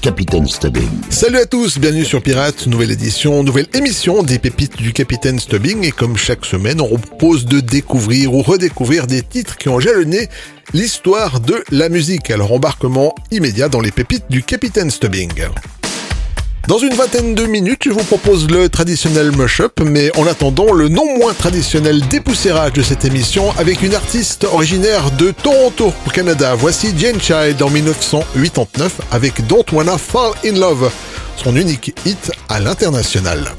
Capitaine Stubbing. Salut à tous, bienvenue sur Pirates, nouvelle édition, nouvelle émission des pépites du Capitaine Stubbing. Et comme chaque semaine, on propose de découvrir ou redécouvrir des titres qui ont jalonné l'histoire de la musique. Alors embarquement immédiat dans les pépites du Capitaine Stubbing. Dans une vingtaine de minutes, je vous propose le traditionnel mush-up, mais en attendant, le non moins traditionnel dépoussiérage de cette émission avec une artiste originaire de Toronto, au Canada. Voici Jane Child en 1989 avec Don't Wanna Fall in Love, son unique hit à l'international.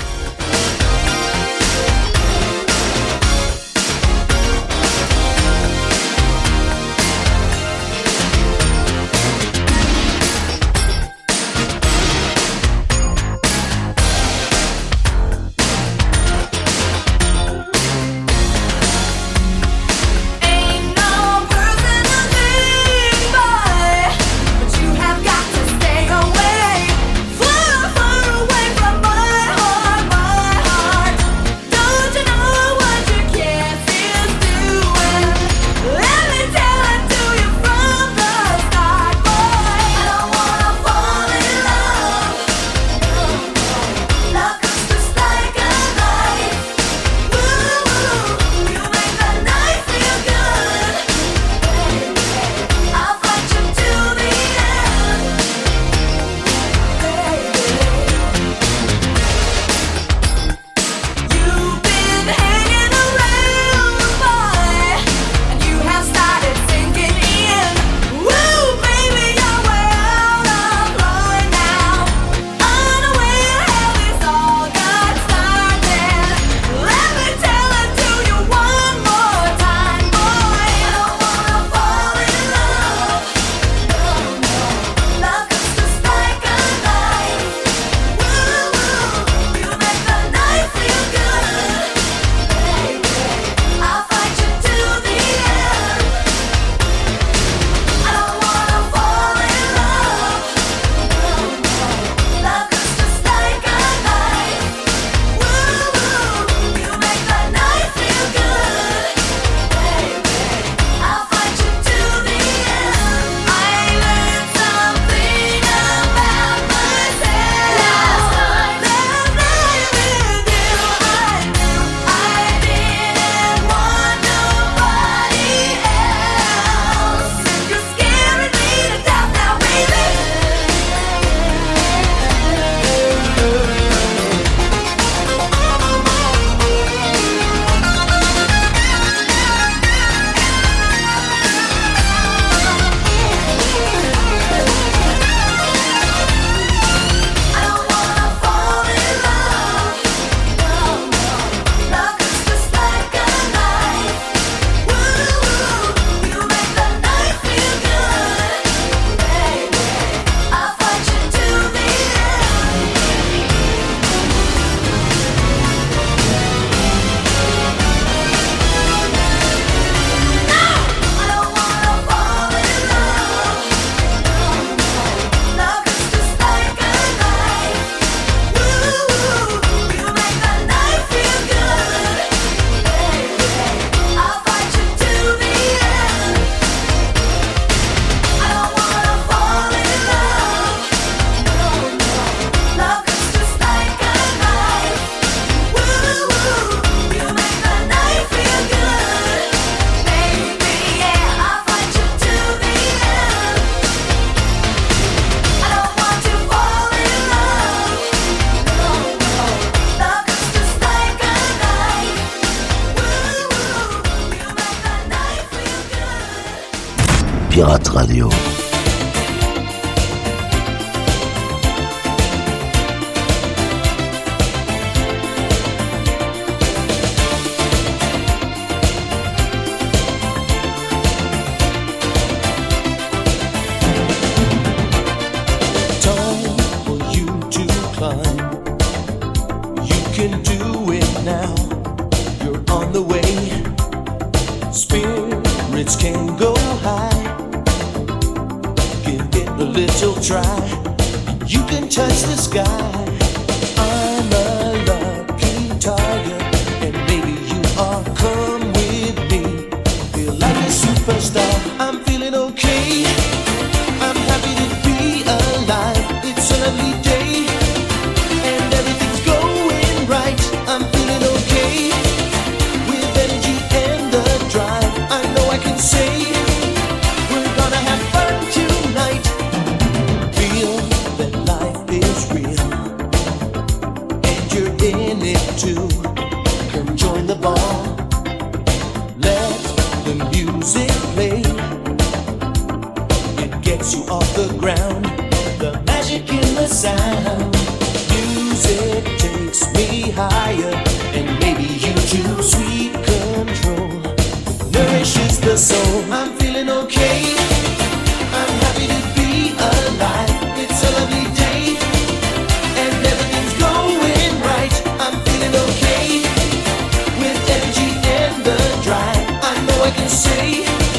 minute too. Come join the ball. Let the music play. It gets you off the ground. The magic in the sound. Music takes me higher, and maybe you too. Sweet control nourishes the soul. I'm feeling okay. say.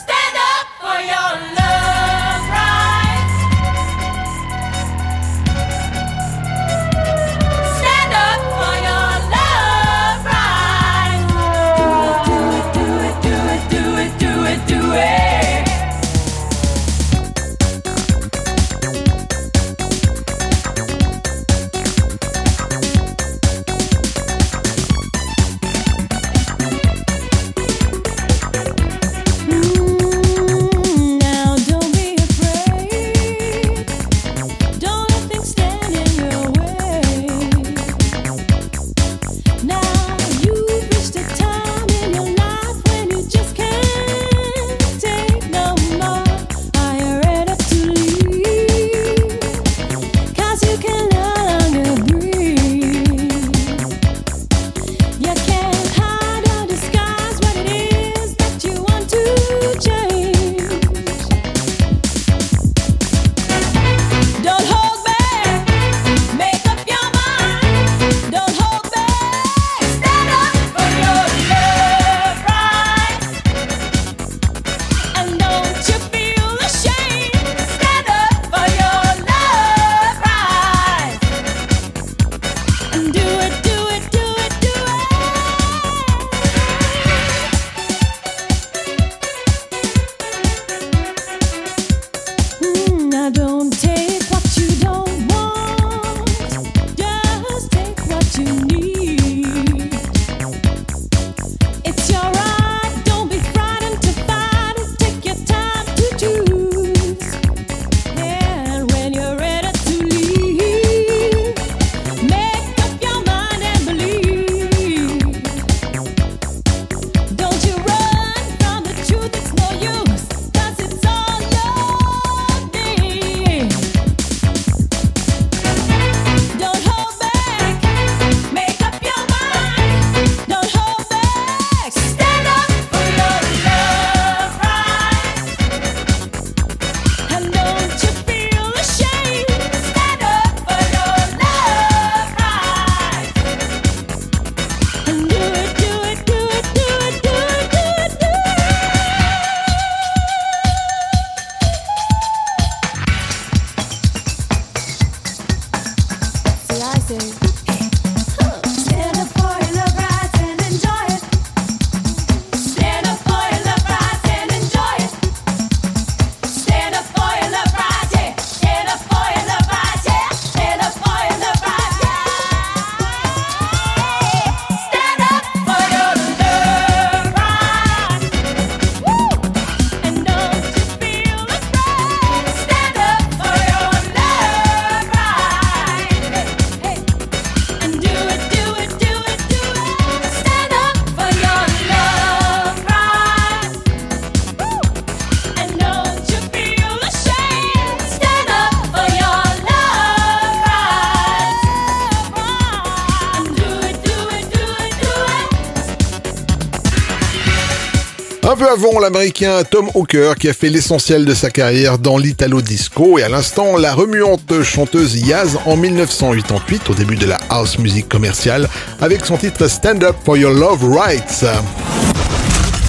avons l'américain Tom Hawker qui a fait l'essentiel de sa carrière dans l'italo disco et à l'instant la remuante chanteuse Yaz en 1988 au début de la house music commerciale avec son titre Stand Up for Your Love Rights.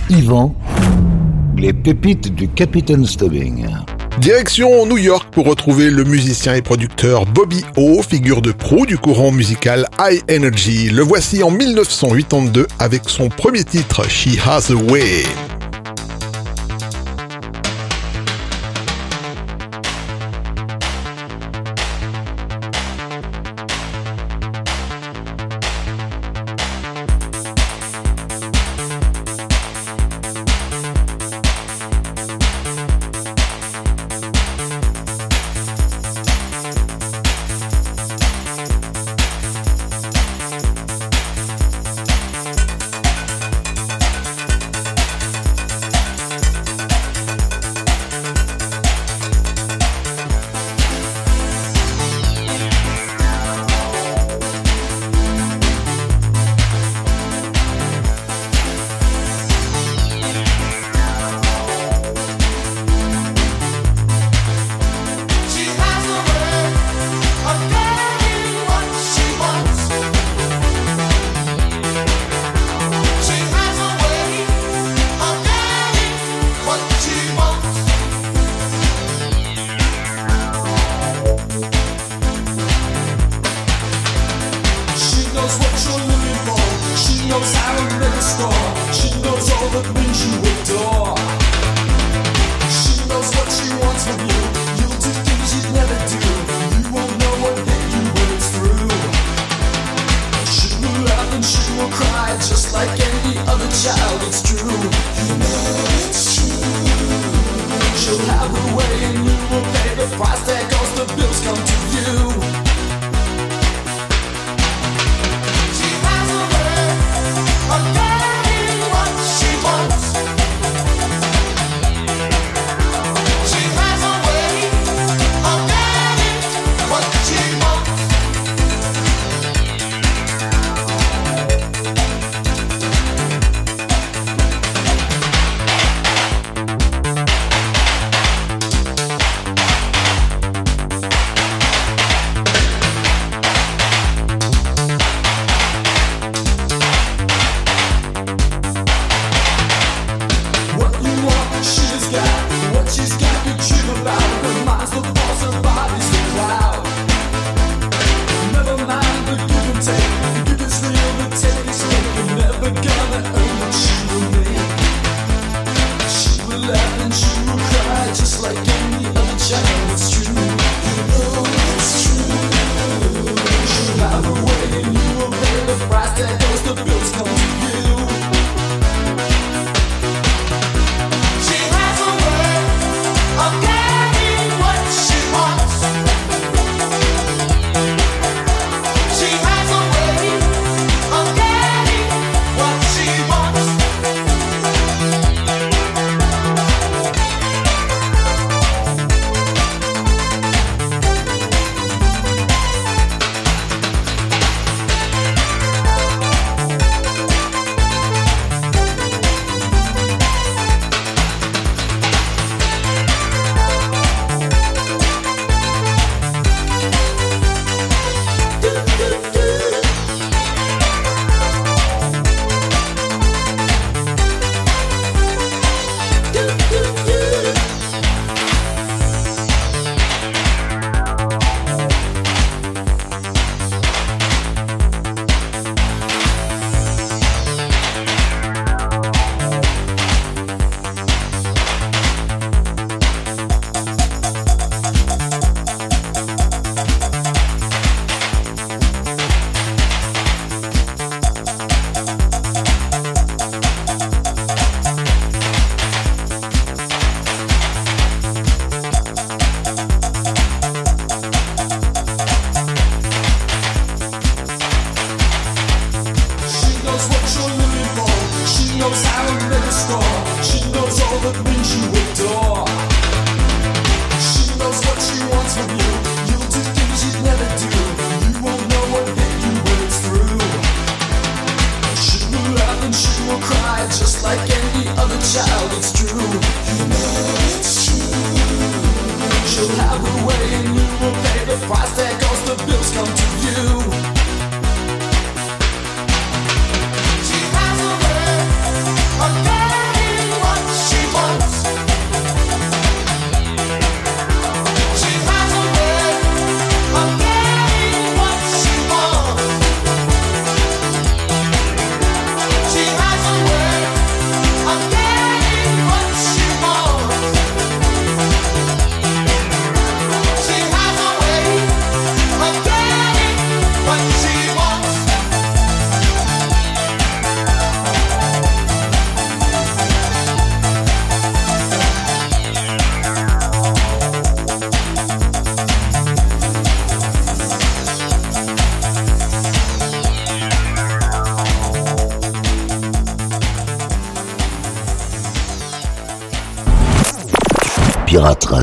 Yvan, les pépites du Capitaine Stubbing. Direction New York pour retrouver le musicien et producteur Bobby O, figure de proue du courant musical High Energy. Le voici en 1982 avec son premier titre She Has a Way.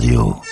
Radio.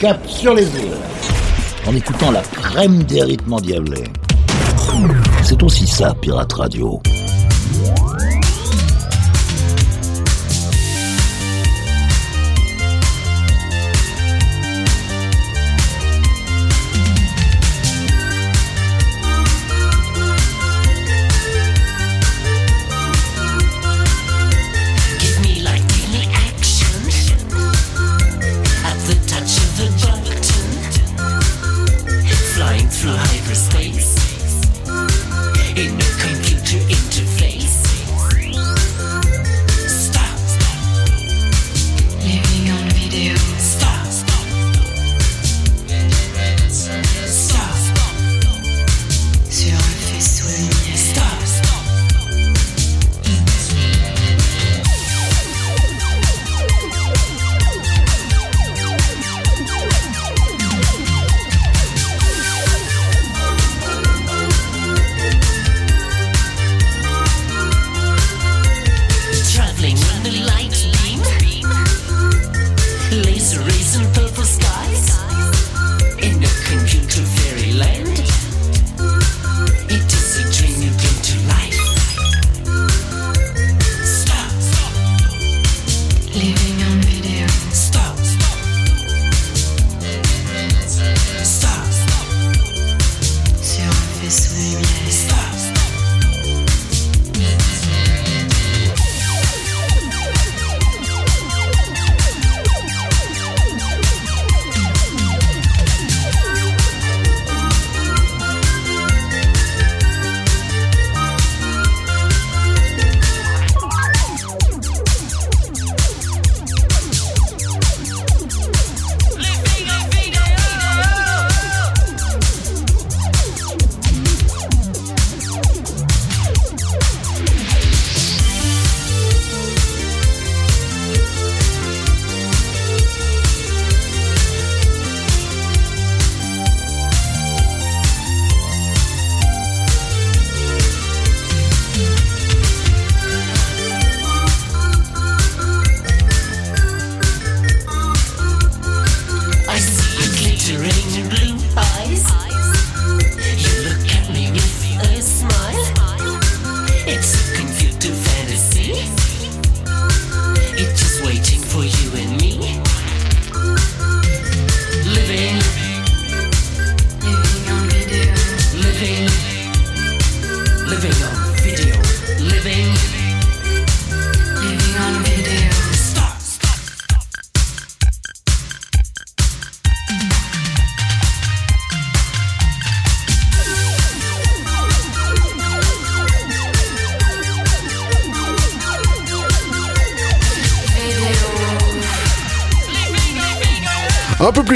Cap sur les îles. en écoutant la crème des rythmes endiablés. C'est aussi ça, Pirate Radio.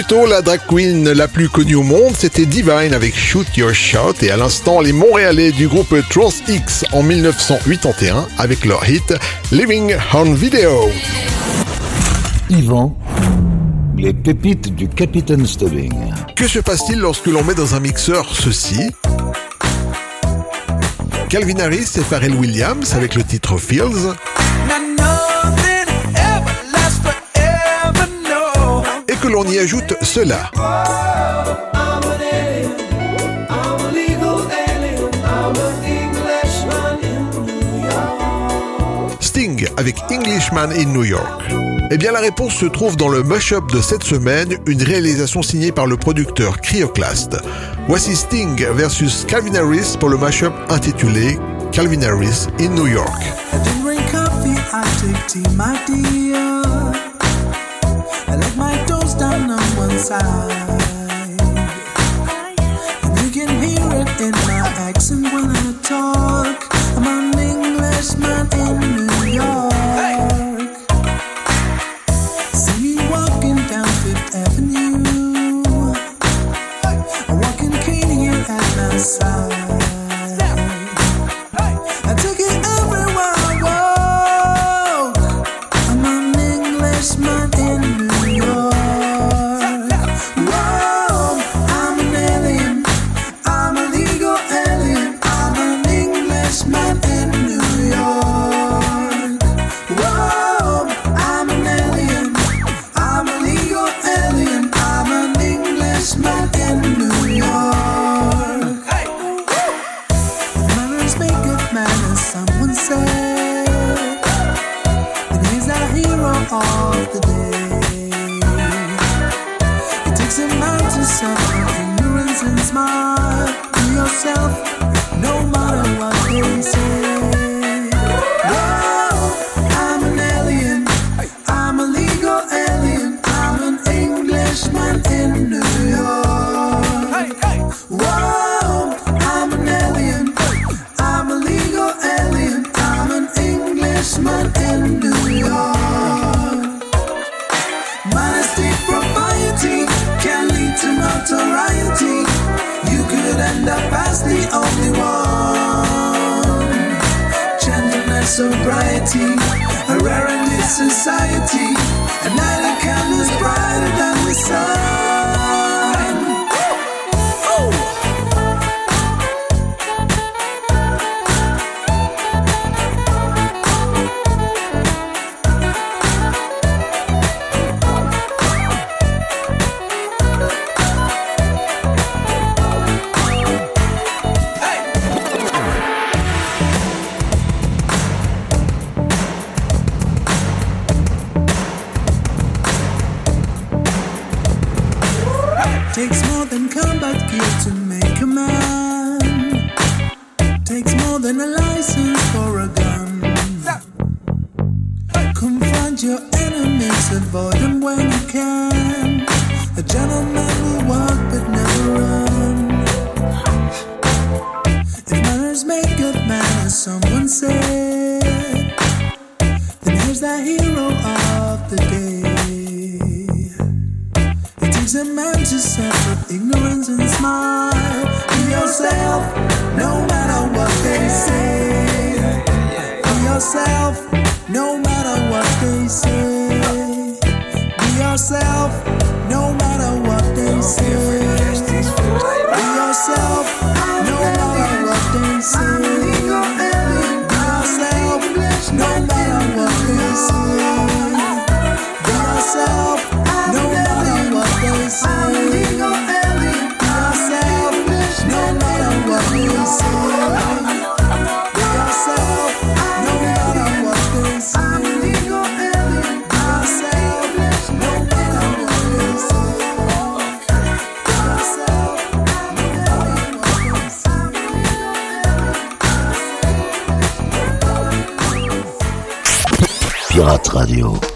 Tôt, la drag queen la plus connue au monde, c'était Divine avec Shoot Your Shot et à l'instant, les Montréalais du groupe Trans X en 1981 avec leur hit Living on Video. Yvan, les pépites du Capitaine Stubbing. Que se passe-t-il lorsque l'on met dans un mixeur ceci? Calvin Harris et Pharrell Williams avec le titre Fields que l'on y ajoute cela. Sting avec Englishman in New York. Eh bien la réponse se trouve dans le mashup de cette semaine, une réalisation signée par le producteur Cryoclast. Voici Sting versus Calvin Harris pour le mashup intitulé Calvin Harris in New York. Down on one side. And you can hear it in my accent when I talk. I'm an Englishman in New York. Takes more than combat gear to make a man. Takes more than a license for a gun. Confront your enemies, avoid them when you can. A gentleman will walk but never run. If manners make good as someone said, then here's the hero of the day. To suffer ignorance and smile. Be yourself, no matter what they say. Be yourself, no matter what they say. Be yourself, no matter what they say. Be yourself, no matter what they say. Pirate Radio.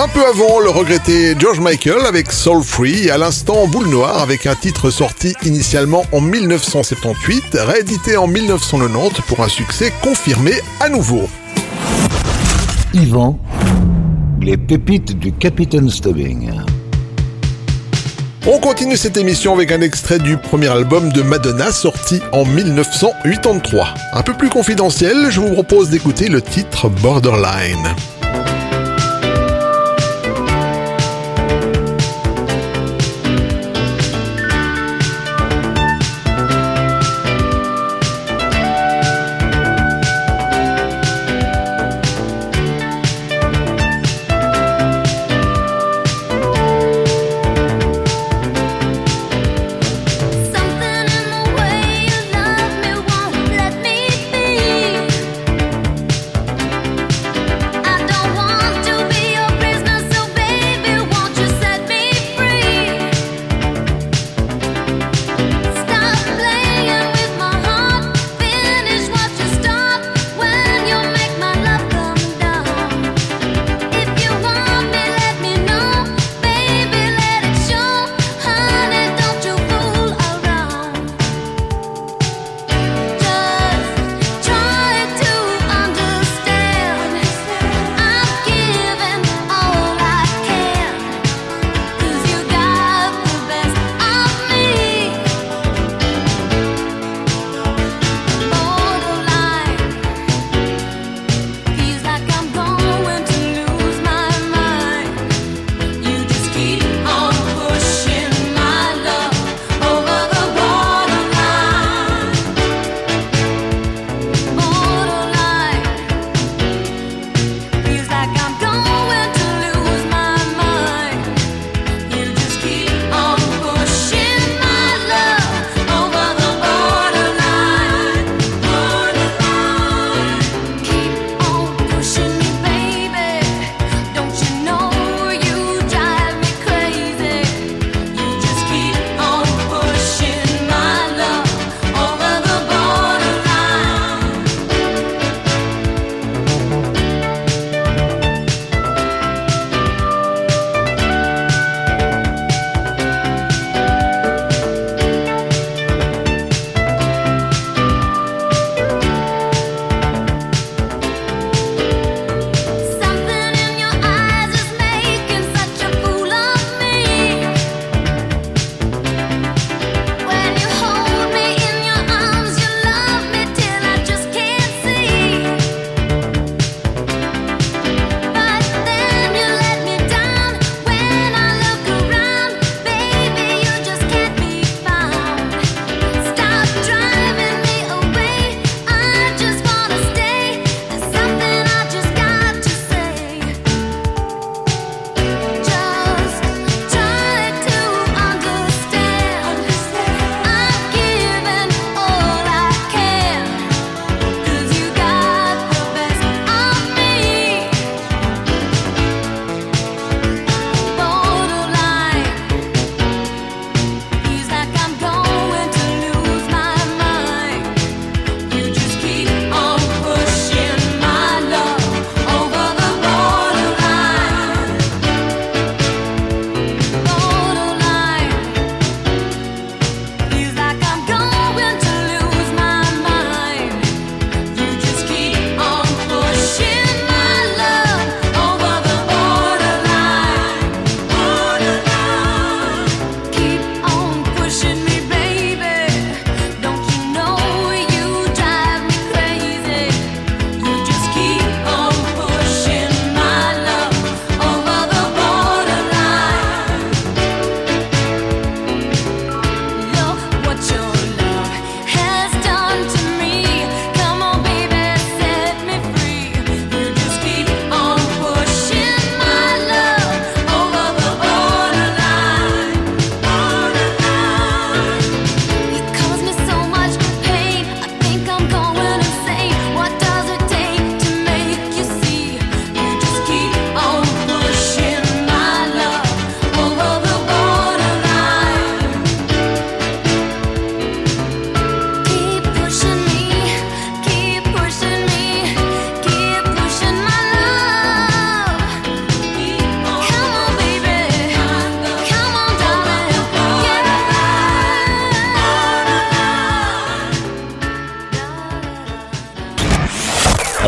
Un peu avant, le regretté George Michael avec Soul Free, à l'instant Boule Noire avec un titre sorti initialement en 1978, réédité en 1990 pour un succès confirmé à nouveau. Yvan, les pépites du Capitaine Stubbing. On continue cette émission avec un extrait du premier album de Madonna sorti en 1983. Un peu plus confidentiel, je vous propose d'écouter le titre Borderline.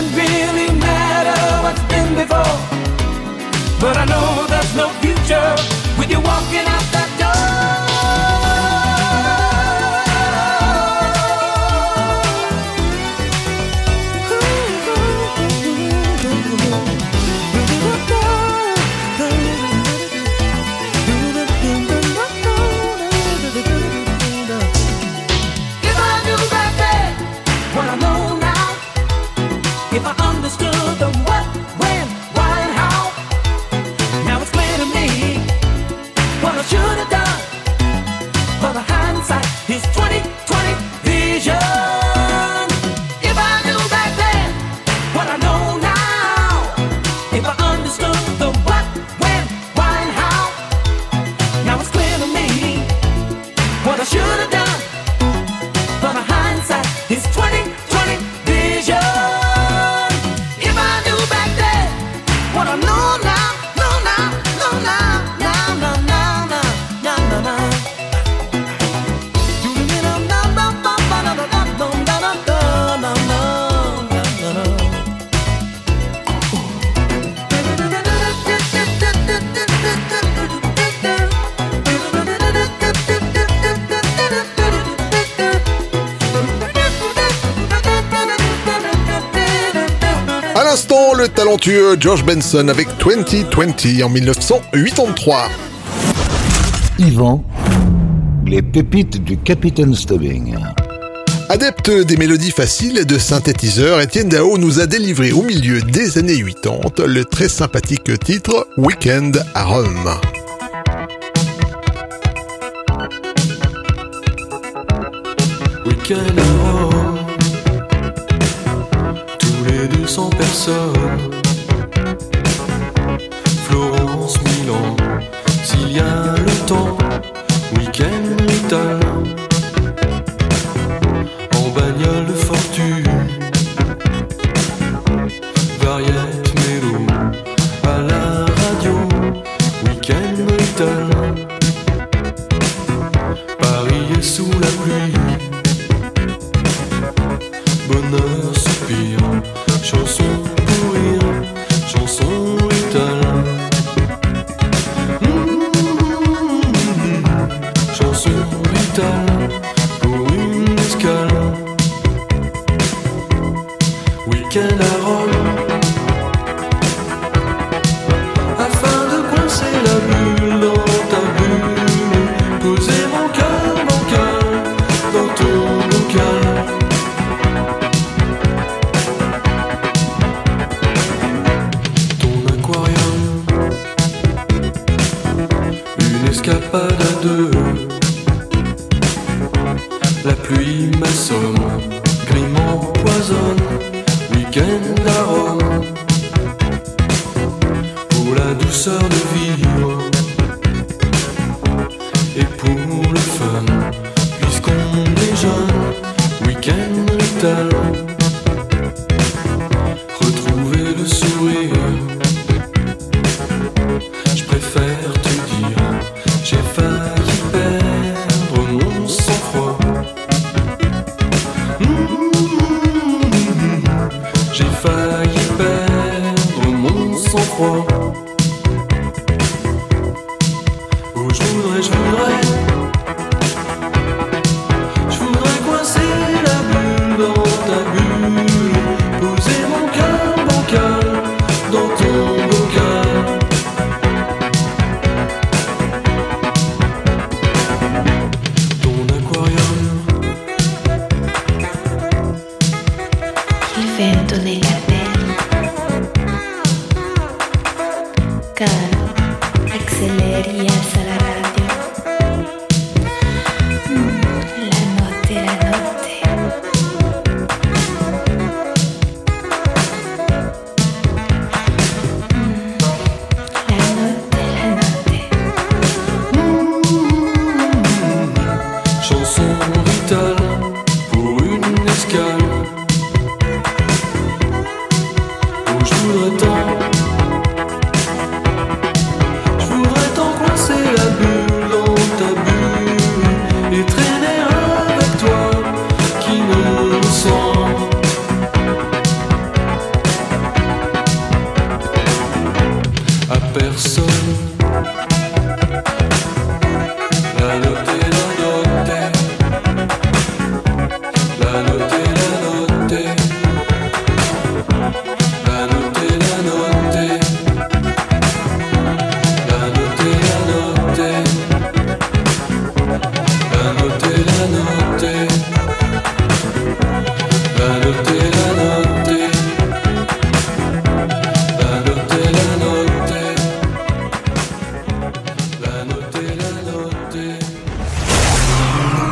doesn't really matter what's been before. But I know there's no future with you walking out. George Benson avec 2020 en 1983. Yvan, les pépites du Capitaine Stubbing. Adepte des mélodies faciles et de synthétiseurs, Étienne Dao nous a délivré au milieu des années 80 le très sympathique titre Weekend à Rome. Weekend à Rome, tous les deux. failli perdre mon sang-froid.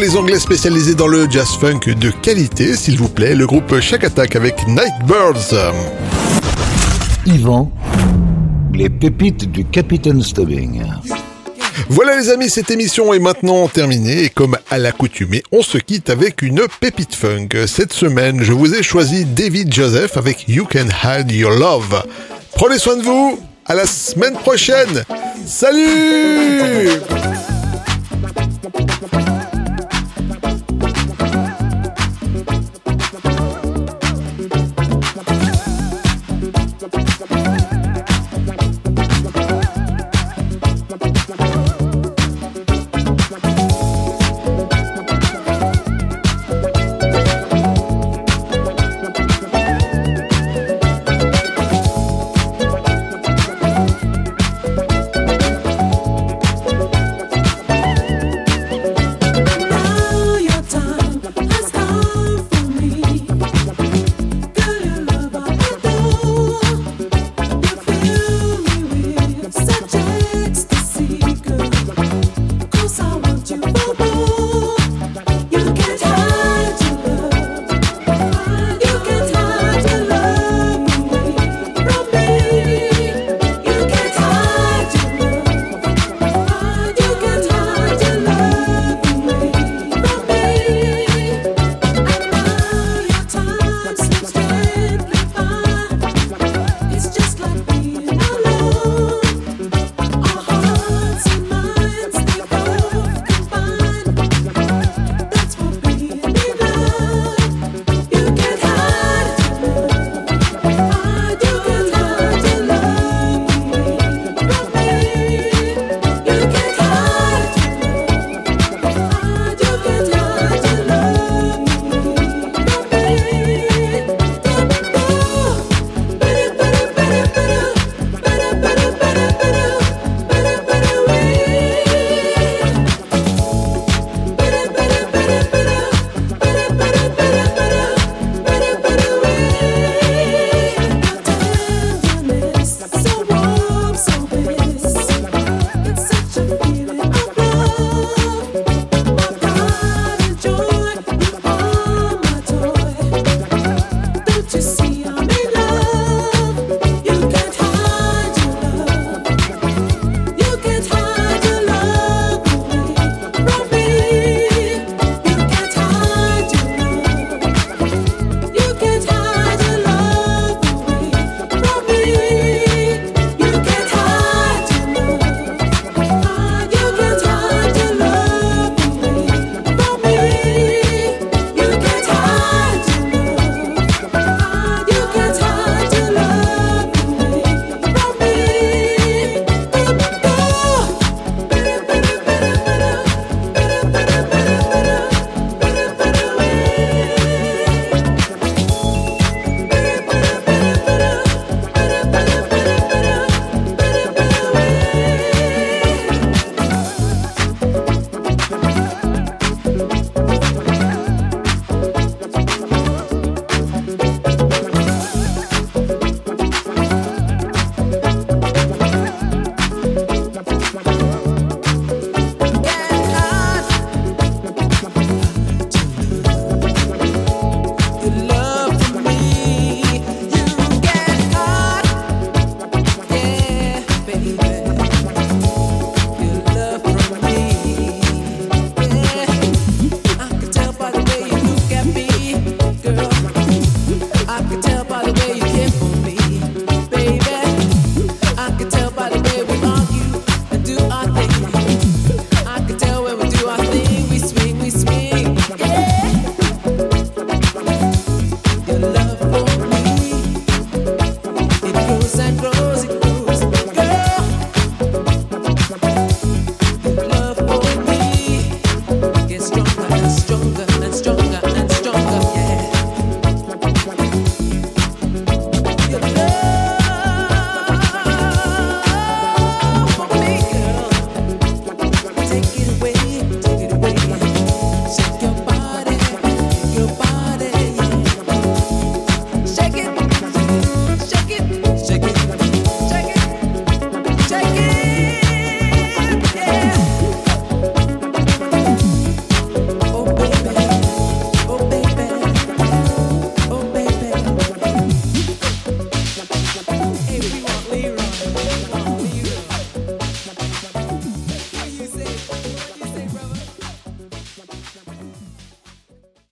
Les Anglais spécialisés dans le jazz funk de qualité, s'il vous plaît, le groupe Shack Attack avec Nightbirds. Yvan, les pépites du Capitaine Stubbing. Voilà les amis, cette émission est maintenant terminée et comme à l'accoutumée, on se quitte avec une pépite funk. Cette semaine, je vous ai choisi David Joseph avec You Can Hide Your Love. Prenez soin de vous, à la semaine prochaine. Salut